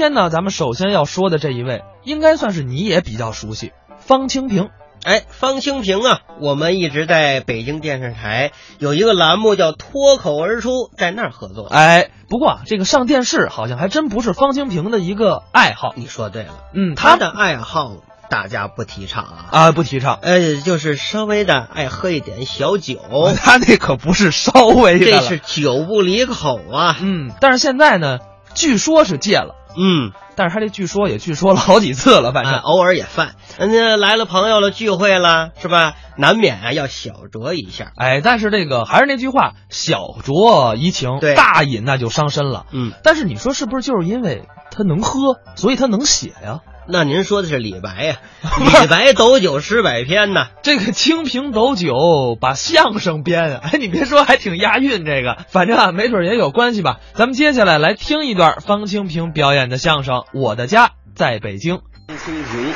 今天呢，咱们首先要说的这一位，应该算是你也比较熟悉，方清平。哎，方清平啊，我们一直在北京电视台有一个栏目叫《脱口而出》，在那儿合作。哎，不过啊，这个上电视好像还真不是方清平的一个爱好。你说对了，嗯，他的爱好大家不提倡啊，啊，不提倡。呃，就是稍微的爱喝一点小酒，他那可不是稍微的，这是酒不离口啊。嗯，但是现在呢，据说是戒了。嗯，但是他这据说也据说了好几次了，反正、哎偶尔也犯。人家来了朋友了，聚会了，是吧？难免啊要小酌一下。哎，但是这个还是那句话，小酌怡情，大饮那就伤身了。嗯，但是你说是不是就是因为他能喝，所以他能写呀？那您说的是李白呀、李白斗酒诗百篇呐。这个清平斗酒把相声编啊，哎，你别说还挺押韵。这个反正啊，没准也有关系吧。咱们接下来来听一段方清平表演的相声《我的家在北京》。方清平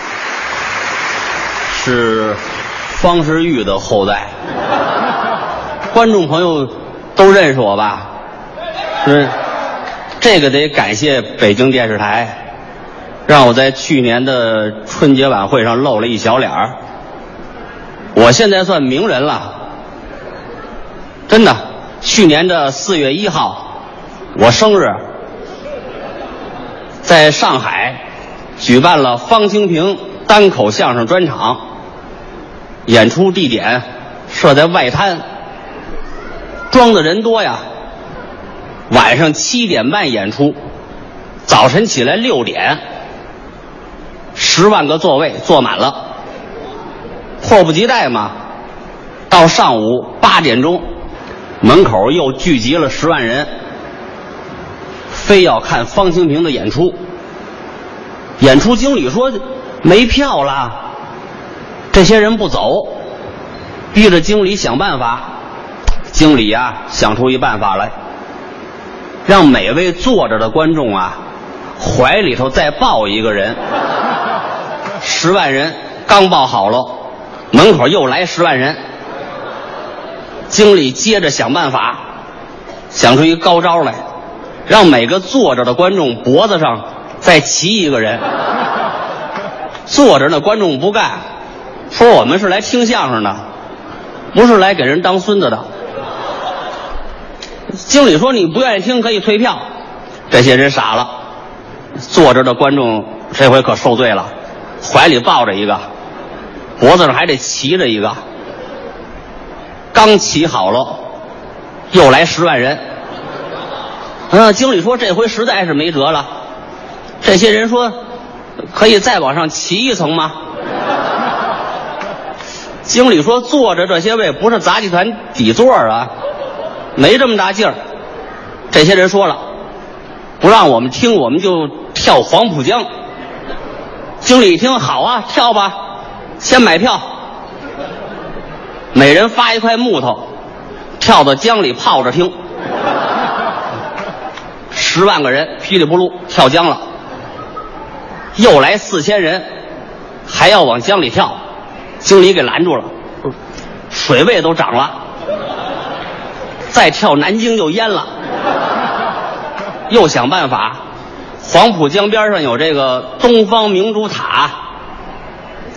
是方世玉的后代，观众朋友都认识我吧？是，这个得感谢北京电视台，让我在去年的春节晚会上露了一小脸儿。我现在算名人了，真的。去年的四月一号，我生日，在上海举办了方清平单口相声专场，演出地点设在外滩，装的人多呀。晚上七点半演出，早晨起来六点，十万个座位坐满了，迫不及待嘛。到上午八点钟，门口又聚集了十万人，非要看方清平的演出。演出经理说没票了，这些人不走，逼着经理想办法。经理呀、想出一办法来，让每位坐着的观众啊，怀里头再抱一个人。十万人刚抱好了，门口又来十万人。经理接着想办法，想出一高招来，让每个坐着的观众脖子上再骑一个人。坐着的观众不干，说我们是来听相声的，不是来给人当孙子的。经理说你不愿意听可以退票，这些人傻了，坐着的观众这回可受罪了，怀里抱着一个，脖子上还得骑着一个。刚骑好了，又来十万人。嗯，经理说这回实在是没辙了。这些人说，可以再往上骑一层吗？经理说，坐着这些位不是杂技团底座啊，没这么大劲儿。这些人说了，不让我们听，我们就跳黄浦江。经理一听，好啊，跳吧，先买票。每人发一块木头，跳到江里泡着听。十万个人噼里扑噜跳江了，又来四千人，还要往江里跳，经理给拦住了，水位都涨了，再跳南京就淹了。又想办法，黄浦江边上有这个东方明珠塔，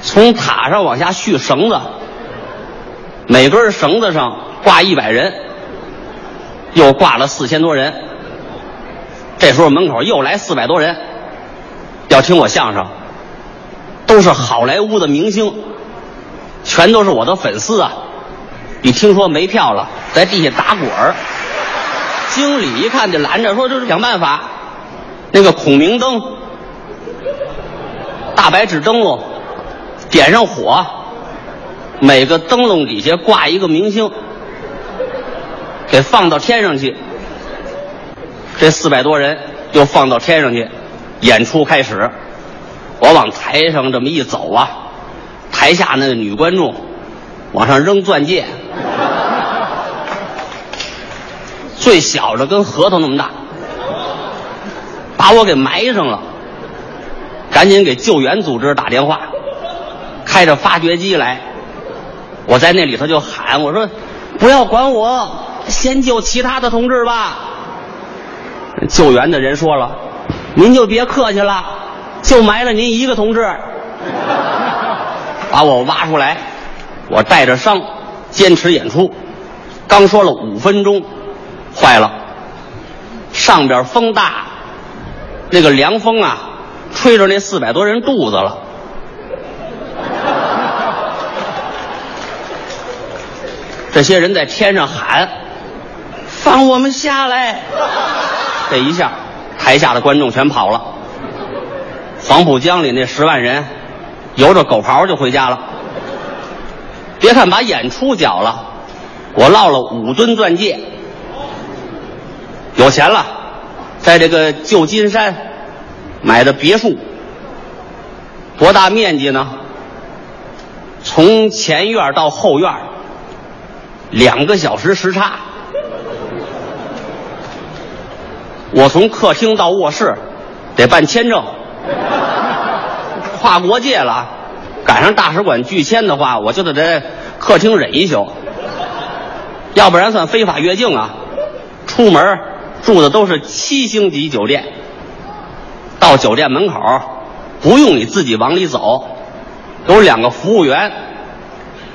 从塔上往下续绳子。每根绳子上挂一百人，又挂了四千多人。这时候门口又来四百多人，要听我相声，都是好莱坞的明星，全都是我的粉丝啊！一听说没票了，在地下打滚儿。经理一看就拦着，说这是想办法，那个孔明灯、大白纸灯笼点上火。每个灯笼底下挂一个明星，给放到天上去。这四百多人又放到天上去，演出开始。我往台上这么一走啊，台下那个女观众往上扔钻戒，最小的跟核桃那么大，把我给埋上了。赶紧给救援组织打电话，开着发掘机来。我在那里头就喊我说：“不要管我，先救其他的同志吧。”救援的人说了：“您就别客气了，就埋了您一个同志，把我挖出来，我带着伤坚持演出，刚说了五分钟，坏了，上边风大，那个凉风啊，吹着那四百多人肚子了。这些人在天上喊：“放我们下来！”这一下，台下的观众全跑了。黄浦江里那十万人，游着狗刨就回家了。别看把演出缴了，我落了五吨钻戒。有钱了，在这个旧金山买的别墅，多大面积呢？从前院到后院，两个小时时差。我从客厅到卧室得办签证，跨国界了，赶上大使馆拒签的话，我就得在客厅忍一宿，要不然算非法越境啊。出门住的都是七星级酒店，到酒店门口不用你自己往里走，有两个服务员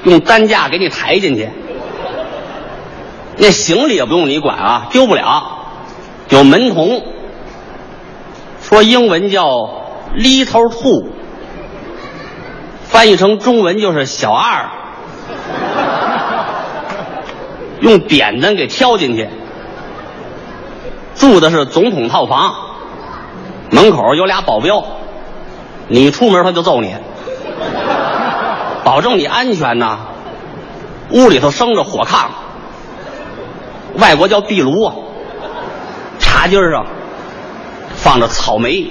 用担架给你抬进去，那行李也不用你管啊，丢不了。有门童，说英文叫 “little two”，翻译成中文就是小二，用扁担给挑进去。住的是总统套房，门口有俩保镖，你出门他就揍你，保证你安全呐。屋里头生着火炕，外国叫壁炉啊。茶几上放着草莓，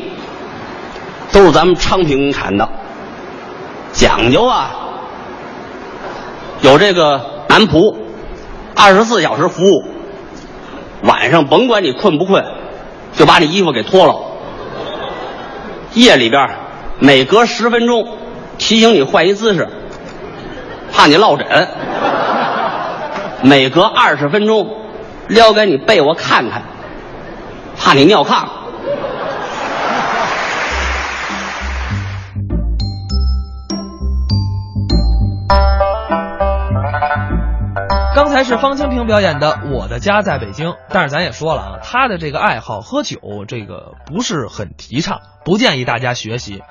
都是咱们昌平产的，讲究啊。有这个男仆，二十四小时服务，晚上甭管你困不困，就把你衣服给脱了。夜里边每隔十分钟提醒你换一姿势，怕你落枕。每隔二十分钟撩开你被窝看看。怕你尿炕。刚才是方清平表演的《我的家在北京》，但是咱也说了啊，他的这个爱好喝酒，这个不是很提倡，不建议大家学习。